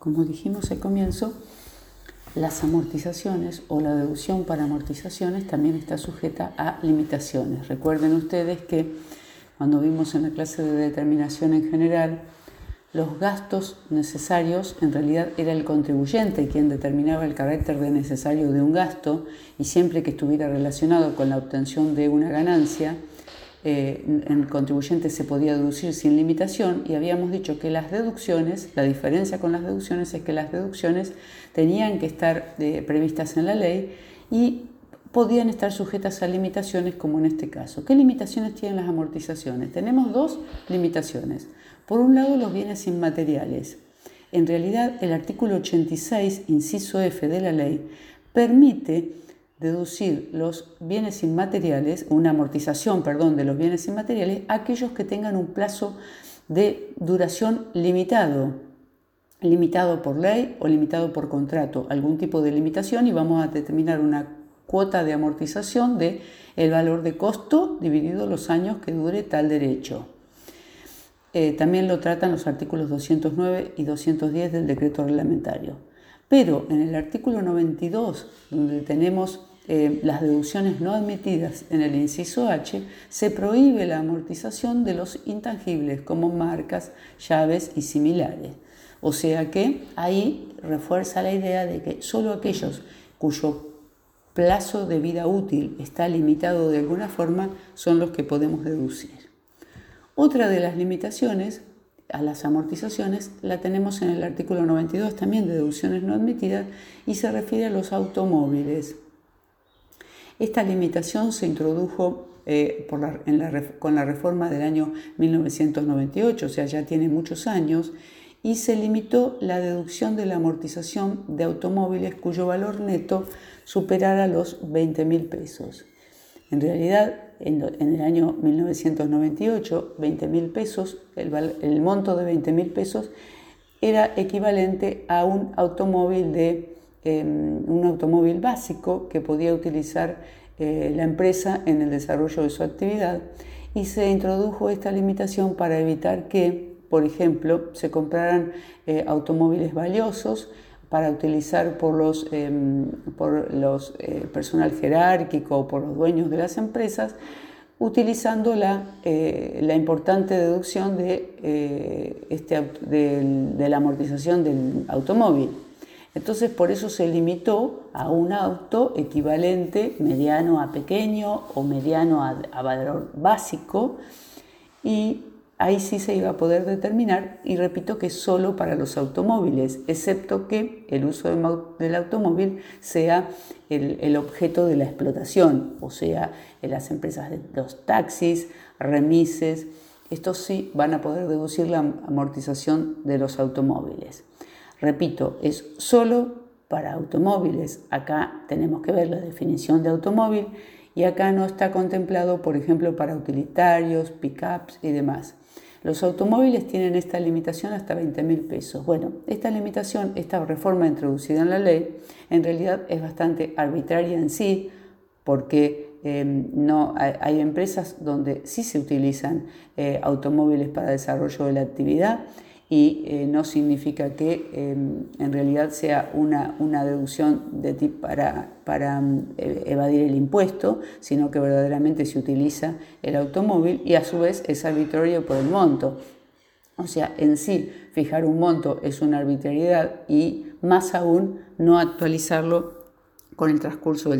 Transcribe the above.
como dijimos al comienzo, las amortizaciones o la deducción para amortizaciones también está sujeta a limitaciones. Recuerden ustedes que cuando vimos en la clase de determinación en general, los gastos necesarios en realidad era el contribuyente quien determinaba el carácter de necesario de un gasto y siempre que estuviera relacionado con la obtención de una ganancia, eh, el contribuyente se podía deducir sin limitación y habíamos dicho que las deducciones, la diferencia con las deducciones es que las deducciones tenían que estar eh, previstas en la ley y podían estar sujetas a limitaciones como en este caso. ¿Qué limitaciones tienen las amortizaciones? Tenemos dos limitaciones. Por un lado, los bienes inmateriales. En realidad, el artículo 86, inciso F de la ley, permite deducir los bienes inmateriales, una amortización, perdón, de los bienes inmateriales, aquellos que tengan un plazo de duración limitado, limitado por ley o limitado por contrato, algún tipo de limitación y vamos a determinar una cuota de amortización de el valor de costo dividido los años que dure tal derecho. Eh, también lo tratan los artículos 209 y 210 del decreto reglamentario. Pero en el artículo 92, donde tenemos eh, las deducciones no admitidas en el inciso H, se prohíbe la amortización de los intangibles como marcas, llaves y similares. O sea que ahí refuerza la idea de que solo aquellos cuyo plazo de vida útil está limitado de alguna forma son los que podemos deducir. Otra de las limitaciones a las amortizaciones la tenemos en el artículo 92 también de deducciones no admitidas y se refiere a los automóviles. Esta limitación se introdujo eh, con la reforma del año 1998, o sea, ya tiene muchos años, y se limitó la deducción de la amortización de automóviles cuyo valor neto superara los 20 mil pesos. En realidad, en, el año 1998, 20 mil pesos, el, monto de 20 mil pesos era equivalente a un automóvil de Un automóvil básico que podía utilizar eh, la empresa en el desarrollo de su actividad y se introdujo esta limitación para evitar que, por ejemplo, se compraran eh, automóviles valiosos para utilizar por los, em, por los eh, personal jerárquico o por los dueños de las empresas, utilizando la, la importante deducción de, este, de la amortización del automóvil. Entonces por eso se limitó a un auto equivalente mediano a pequeño o mediano a, valor básico y ahí sí se iba a poder determinar y repito que solo para los automóviles, excepto que el uso del automóvil sea el, objeto de la explotación, o sea, en las empresas de los taxis, remises, estos sí van a poder deducir la amortización de los automóviles. Repito, es solo para automóviles. Acá tenemos que ver la definición de automóvil y acá no está contemplado, por ejemplo, para utilitarios, pickups y demás. Los automóviles tienen esta limitación hasta 20 mil pesos. Bueno, esta limitación, esta reforma introducida en la ley, en realidad es bastante arbitraria en sí, porque em, no, hay, empresas donde sí se utilizan eh, automóviles para desarrollo de la actividad y eh, no significa que em, en realidad sea una, una deducción de tip para, para mm, e, evadir el impuesto, sino que verdaderamente se utiliza el automóvil y a su vez es arbitrario por el monto. O sea, en sí fijar un monto es una arbitrariedad y más aún no actualizarlo con el transcurso del